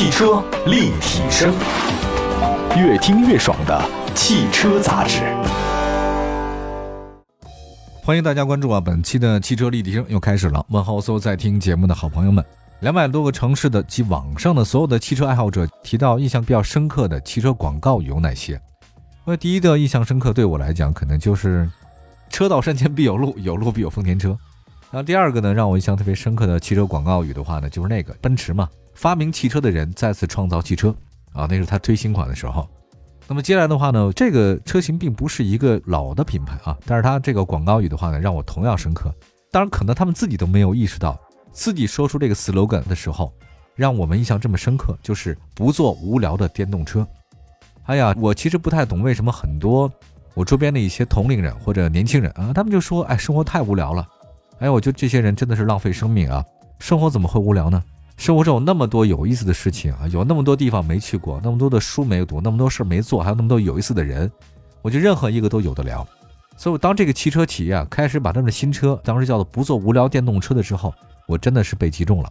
汽车立体声，越听越爽的汽车杂志。欢迎大家关注啊！本期的汽车立体声又开始了。问候所有在听节目的好朋友们。两百多个城市的及网上的所有的汽车爱好者提到印象比较深刻的汽车广告有哪些？那第一个印象深刻对我来讲，可能就是“车到山前必有路，有路必有丰田车”。然后第二个呢，让我印象特别深刻的汽车广告语的话呢，就是那个奔驰嘛，发明汽车的人再次创造汽车啊，那是他推新款的时候。那么接下来的话呢，这个车型并不是一个老的品牌啊，但是它这个广告语的话呢，让我同样深刻。当然，可能他们自己都没有意识到，自己说出这个 slogan 的时候，让我们印象这么深刻，就是不做无聊的电动车。哎呀，我其实不太懂为什么很多我周边的一些同龄人或者年轻人啊，他们就说，哎，生活太无聊了。哎，我觉得这些人真的是浪费生命啊！生活怎么会无聊呢？生活中有那么多有意思的事情啊，有那么多地方没去过，那么多的书没读，那么多事没做，还有那么多有意思的人，我觉得任何一个都有的聊。所以，当这个汽车企业啊开始把他们的新车当时叫做不做无聊电动车的时候，我真的是被击中了。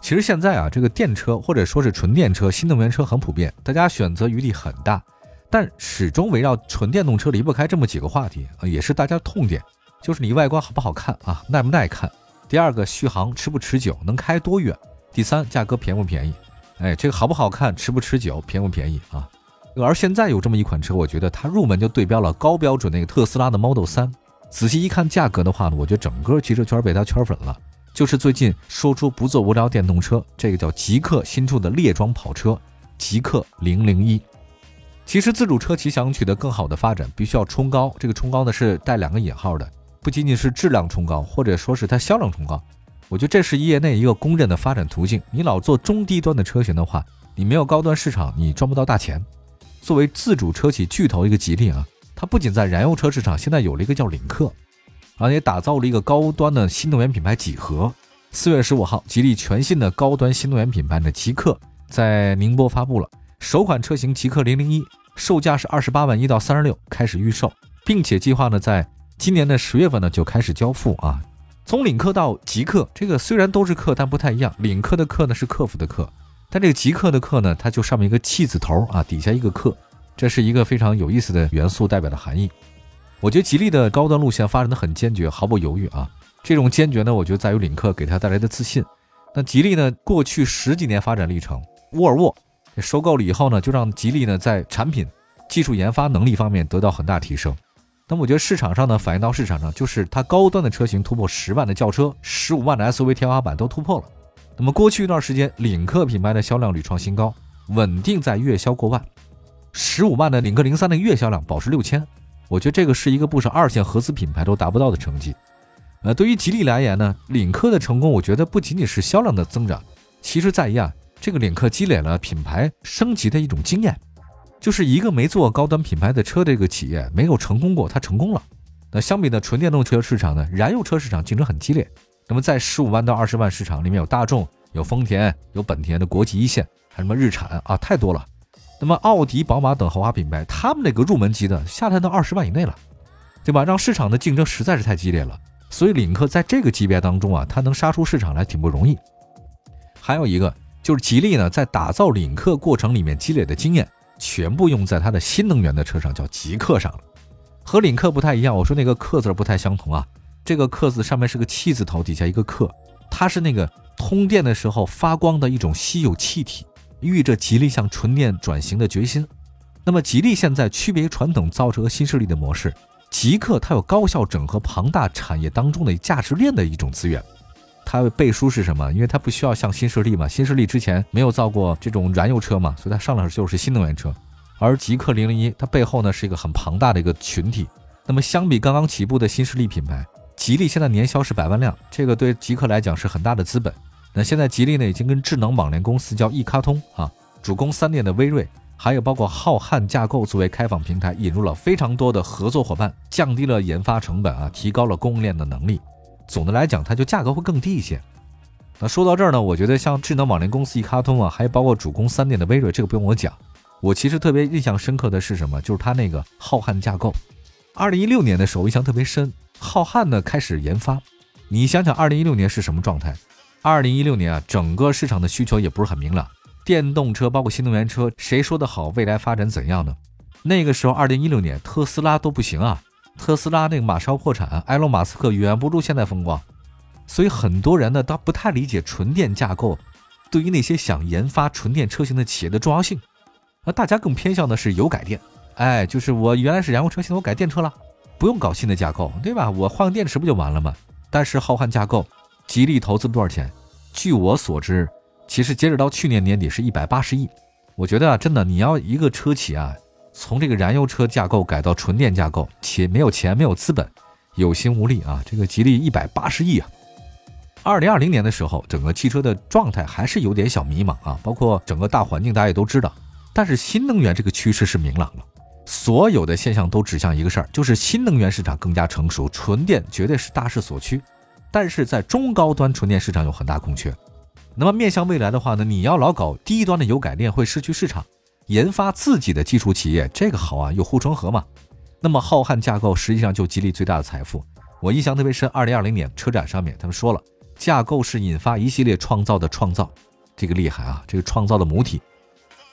其实现在啊，这个电车或者说是纯电车、新能源车很普遍，大家选择余地很大，但始终围绕纯电动车离不开这么几个话题啊，也是大家痛点，就是你外观好不好看啊，耐不耐看；第二个，续航持不持久，能开多远。第三，价格便不便宜？哎，这个好不好看，持不持久，便不便宜啊？而现在有这么一款车，我觉得它入门就对标了高标准那个特斯拉的 Model 3。仔细一看价格的话呢，我觉得整个汽车圈被它圈粉了。就是最近说出不做无聊电动车，这个叫极客新出的猎装跑车极客零零一。其实自主车企想取得更好的发展，必须要冲高。这个冲高呢是带两个引号的，不仅仅是质量冲高，或者说是它销量冲高。我觉得这是业内一个公认的发展途径。你老做中低端的车型的话，你没有高端市场，你赚不到大钱。作为自主车企巨头一个吉利啊，它不仅在燃油车市场现在有了一个叫领克，而且打造了一个高端的新能源品牌几何。四月十五号，吉利全新的高端新能源品牌的极客在宁波发布了首款车型极客零零一，售价是二十八万一到三十六，开始预售，并且计划呢在今年的十月份呢就开始交付啊。从领克到极客，这个虽然都是客，但不太一样。领克的克呢是客服的客，但这个极客的客呢，它就上面一个气字头啊，底下一个客，这是一个非常有意思的元素代表的含义。我觉得吉利的高端路线发展的很坚决，毫不犹豫啊。这种坚决呢，我觉得在于领克给他带来的自信。那吉利呢，过去十几年发展历程，沃尔沃收购了以后呢，就让吉利呢在产品、技术研发能力方面得到很大提升。那么我觉得市场上呢，反映到市场上，就是它高端的车型突破十万的轿车，十五万的 SUV 天花板都突破了。那么过去一段时间，领克品牌的销量屡创新高，稳定在月销过万，十五万的领克零三的月销量保持六千，我觉得这个是一个不少二线合资品牌都达不到的成绩。呃，对于吉利来言呢，领克的成功，我觉得不仅仅是销量的增长，其实在于啊，这个领克积累了品牌升级的一种经验。就是一个没做高端品牌的车这个企业没有成功过，它成功了。那相比呢，纯电动车市场呢，燃油车市场竞争很激烈。那么在十五万到二十万市场里面有大众、有丰田、有本田的国际一线，还有什么日产啊，太多了。那么奥迪、宝马等豪华品牌，他们那个入门级的下探到二十万以内了，对吧？让市场的竞争实在是太激烈了。所以领克在这个级别当中啊，它能杀出市场来挺不容易。还有一个就是吉利呢，在打造领克过程里面积累的经验。全部用在它的新能源的车上，叫极客上了，和领克不太一样。我说那个克字不太相同啊，这个克字上面是个气字头，底下一个克，它是那个通电的时候发光的一种稀有气体，寓意着吉利向纯电转型的决心。那么吉利现在区别于传统造车和新势力的模式，极客它有高效整合庞大产业当中的价值链的一种资源。它的背书是什么？因为它不需要像新势力嘛，新势力之前没有造过这种燃油车嘛，所以它上来就是新能源车。而极氪零零一，它背后呢是一个很庞大的一个群体。那么相比刚刚起步的新势力品牌，吉利现在年销是百万辆，这个对极氪来讲是很大的资本。那现在吉利呢已经跟智能网联公司叫易卡通啊，主攻三电的威锐，还有包括浩瀚架构作为开放平台，引入了非常多的合作伙伴，降低了研发成本啊，提高了供应链的能力。总的来讲，它就价格会更低一些。那说到这儿呢，我觉得像智能网联公司一卡通啊，还包括主攻三电的威锐，这个不用我讲。我其实特别印象深刻的是什么？就是它那个浩瀚架构。二零一六年的时候，印象特别深。浩瀚呢开始研发，你想想，二零一六年是什么状态？二零一六年啊，整个市场的需求也不是很明朗，电动车包括新能源车，谁说的好？未来发展怎样呢？那个时候，二零一六年，特斯拉都不行啊，特斯拉那个马上破产，埃隆·马斯克远不如现在风光。所以很多人呢，他不太理解纯电架构对于那些想研发纯电车型的企业的重要性。而大家更偏向的是油改电，哎，就是我原来是燃油车，现在我改电车了，不用搞新的架构，对吧？我换个电池不就完了吗？但是浩瀚架构，吉利投资多少钱？据我所知。其实截止到去年年底是一百八十亿，我觉得啊，真的你要一个车企啊，从这个燃油车架构改到纯电架构，且没有钱没有资本，有心无力啊。这个吉利一百八十亿啊。二零二零年的时候，整个汽车的状态还是有点小迷茫啊，包括整个大环境大家也都知道。但是新能源这个趋势是明朗了，所有的现象都指向一个事儿，就是新能源市场更加成熟，纯电绝对是大势所趋。但是在中高端纯电市场有很大空缺。那么面向未来的话呢，你要老搞低端的油改电会失去市场，研发自己的技术企业这个好啊，有护城河嘛。那么浩瀚架构实际上就激励最大的财富。我印象特别深，二零二零年车展上面他们说了，架构是引发一系列创造的创造，这个厉害啊，这个创造的母体。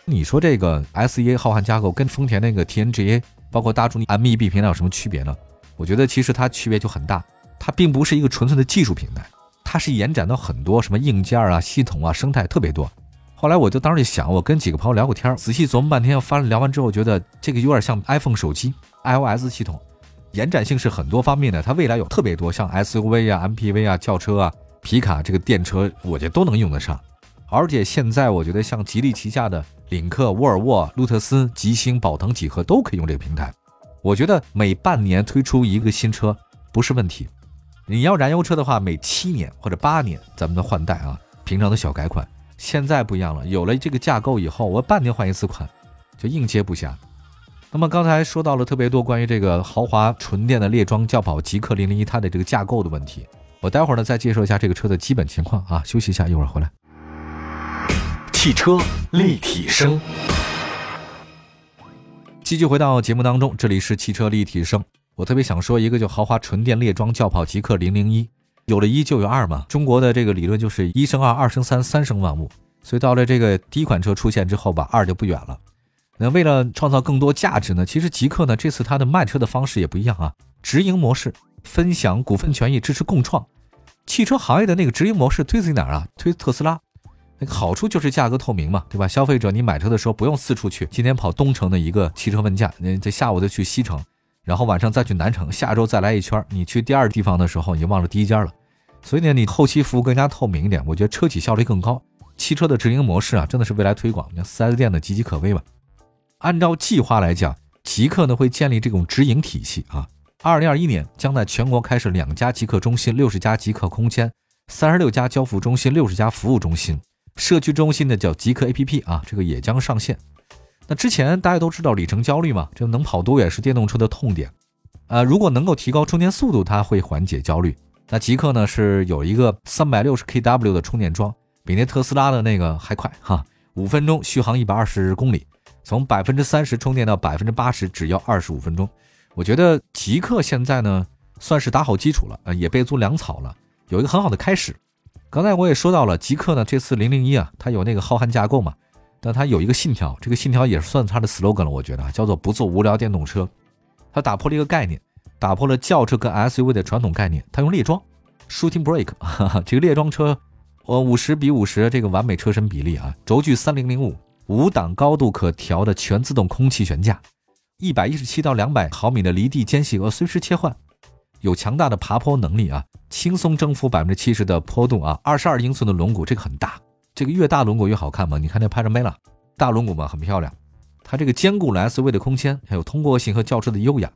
你说这个 SEA 浩瀚架构跟丰田那个 TNGA，包括大众 MEB 平台有什么区别呢？我觉得其实它区别就很大，它并不是一个纯粹的技术平台。它是延展到很多什么硬件啊、系统啊、生态特别多。后来我就当时就想，我跟几个朋友聊过天，仔细琢磨半天，翻聊完之后，觉得这个有点像 iPhone 手机 iOS 系统，延展性是很多方面的。它未来有特别多，像 SUV 啊、MPV 啊、轿车啊、皮卡这个电车，我觉得都能用得上。而且现在我觉得像吉利旗下的领克、沃尔沃、路特斯、吉星、宝腾几何都可以用这个平台。我觉得每半年推出一个新车不是问题。你要燃油车的话，每七年或者八年咱们的换代啊，平常的小改款。现在不一样了，有了这个架构以后，我半年换一次款，就应接不暇。那么刚才说到了特别多关于这个豪华纯电的猎装轿跑极氪零零一它的这个架构的问题，我待会儿呢再介绍一下这个车的基本情况啊。休息一下，一会儿回来。汽车立体声，继续回到节目当中，这里是汽车立体声。我特别想说一个，就豪华纯电猎装轿跑极氪零零一，有了一就有二嘛。中国的这个理论就是一生二，二生三，三生万物。所以到了这个第一款车出现之后吧，二就不远了。那为了创造更多价值呢，其实极氪呢这次它的卖车的方式也不一样啊，直营模式，分享股份权益，支持共创。汽车行业的那个直营模式推自己哪儿啊？推特斯拉。那个好处就是价格透明嘛，对吧？消费者你买车的时候不用四处去，今天跑东城的一个汽车问价，那这下午就去西城。然后晚上再去南城，下周再来一圈。你去第二地方的时候，你忘了第一家了。所以呢，你后期服务更加透明一点，我觉得车企效率更高。汽车的直营模式啊，真的是未来推广，像 4S 店的岌岌可危吧。按照计划来讲，极客呢会建立这种直营体系啊。二零二一年将在全国开设两家极客中心、六十家极客空间、三十六家交付中心、六十家服务中心，社区中心的叫极客 APP 啊，这个也将上线。那之前大家都知道里程焦虑嘛，这能跑多远是电动车的痛点，呃，如果能够提高充电速度，它会缓解焦虑。那极客呢是有一个三百六十 kW 的充电桩，比那特斯拉的那个还快哈，五分钟续航一百二十公里，从百分之三十充电到百分之八十只要二十五分钟。我觉得极客现在呢算是打好基础了，呃，也备足粮草了，有一个很好的开始。刚才我也说到了，极客呢这次零零一啊，它有那个浩瀚架构嘛。但它有一个信条，这个信条也算它的 slogan 了，我觉得叫做不做无聊电动车。它打破了一个概念，打破了轿车跟 SUV 的传统概念。它用猎装，shooting brake，这个猎装车，呃，五十比五十这个完美车身比例啊，轴距三零零五，五档高度可调的全自动空气悬架，一百一十七到两百毫米的离地间隙和随时切换，有强大的爬坡能力啊，轻松征服百分之七十的坡度啊，二十二英寸的轮毂，这个很大。这个越大轮毂越好看嘛？你看那帕拉梅拉，大轮毂嘛很漂亮。它这个兼顾了 SUV 的空间，还有通过性和轿车的优雅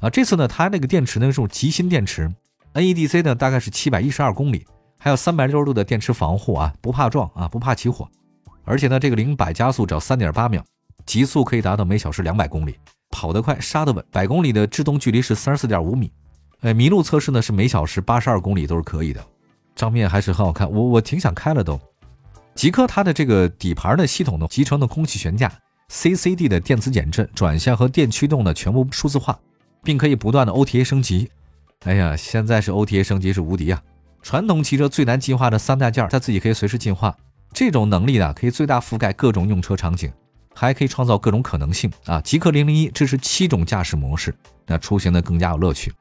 啊。这次呢，它那个电池呢是极芯电池，NEDC 呢大概是七百一十二公里，还有三百六十度的电池防护啊，不怕撞啊，不怕起火。而且呢，这个零百加速只要三点八秒，极速可以达到每小时两百公里，跑得快，刹得稳。百公里的制动距离是三十四点五米。哎，麋鹿测试呢是每小时八十二公里都是可以的，账面还是很好看，我我挺想开了都。极氪它的这个底盘的系统呢，集成的空气悬架、CCD 的电子减震、转向和电驱动呢全部数字化，并可以不断的 OTA 升级。哎呀，现在是 OTA 升级是无敌啊！传统汽车最难进化的三大件，它自己可以随时进化。这种能力呢，可以最大覆盖各种用车场景，还可以创造各种可能性啊。极氪零零一支持七种驾驶模式，那出行呢更加有乐趣。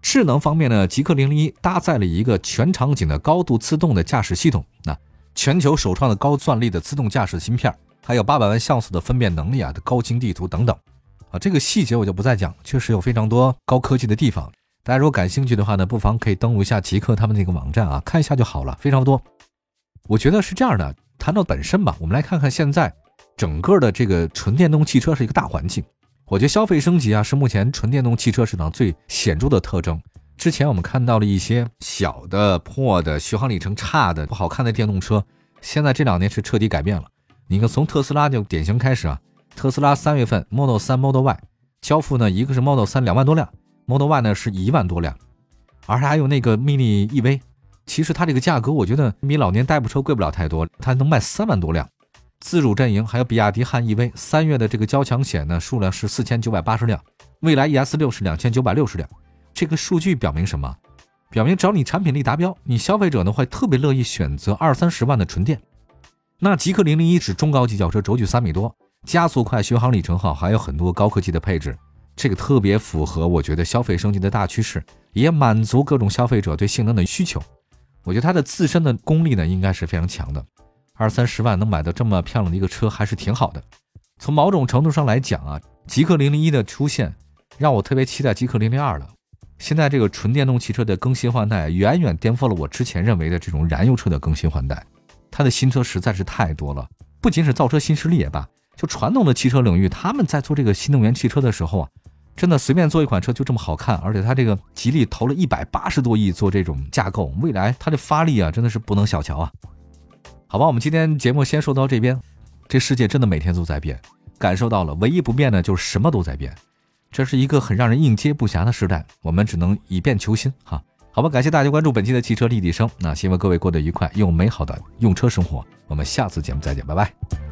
智能方面呢，极氪零零一搭载了一个全场景的高度自动的驾驶系统，那全球首创的高算力的自动驾驶芯片，还有八百万像素的分辨能力啊的高清地图等等，啊，这个细节我就不再讲，确实有非常多高科技的地方。大家如果感兴趣的话呢，不妨可以登录一下极客他们那个网站啊，看一下就好了，非常多。我觉得是这样的，谈到本身吧，我们来看看现在整个的这个纯电动汽车是一个大环境。我觉得消费升级啊，是目前纯电动汽车市场最显著的特征。之前我们看到了一些小的、破的、续航里程差的、不好看的电动车，现在这两年是彻底改变了。你看，从特斯拉就典型开始啊，特斯拉三月份 Model 3、Model Y 交付呢，一个是 Model 3两万多辆。Model Y 呢是一万多辆，而还有那个 Mini EV，其实它这个价格我觉得比老年代步车贵不了太多，它能卖三万多辆。自主阵营还有比亚迪汉 EV，三月的这个交强险呢数量是四千九百八十辆，蔚来 ES 六是两千九百六十辆。这个数据表明什么？表明只要你产品力达标，你消费者呢会特别乐意选择二三十万的纯电。那极氪零零一是中高级轿车，轴距三米多，加速快，续航里程好，还有很多高科技的配置。这个特别符合我觉得消费升级的大趋势，也满足各种消费者对性能的需求。我觉得它的自身的功力呢，应该是非常强的。二三十万能买到这么漂亮的一个车，还是挺好的。从某种程度上来讲啊，极氪零零一的出现，让我特别期待极氪零零二了。现在这个纯电动汽车的更新换代，远远颠覆了我之前认为的这种燃油车的更新换代。它的新车实在是太多了，不仅是造车新势力也罢，就传统的汽车领域，他们在做这个新能源汽车的时候啊。真的随便做一款车就这么好看，而且它这个吉利投了一百八十多亿做这种架构，未来它的发力啊真的是不能小瞧啊！好吧，我们今天节目先说到这边。这世界真的每天都在变，感受到了唯一不变的就是什么都在变，这是一个很让人应接不暇的时代，我们只能以变求新哈。好吧，感谢大家关注本期的汽车立体声，那希望各位过得愉快又美好的用车生活，我们下次节目再见，拜拜。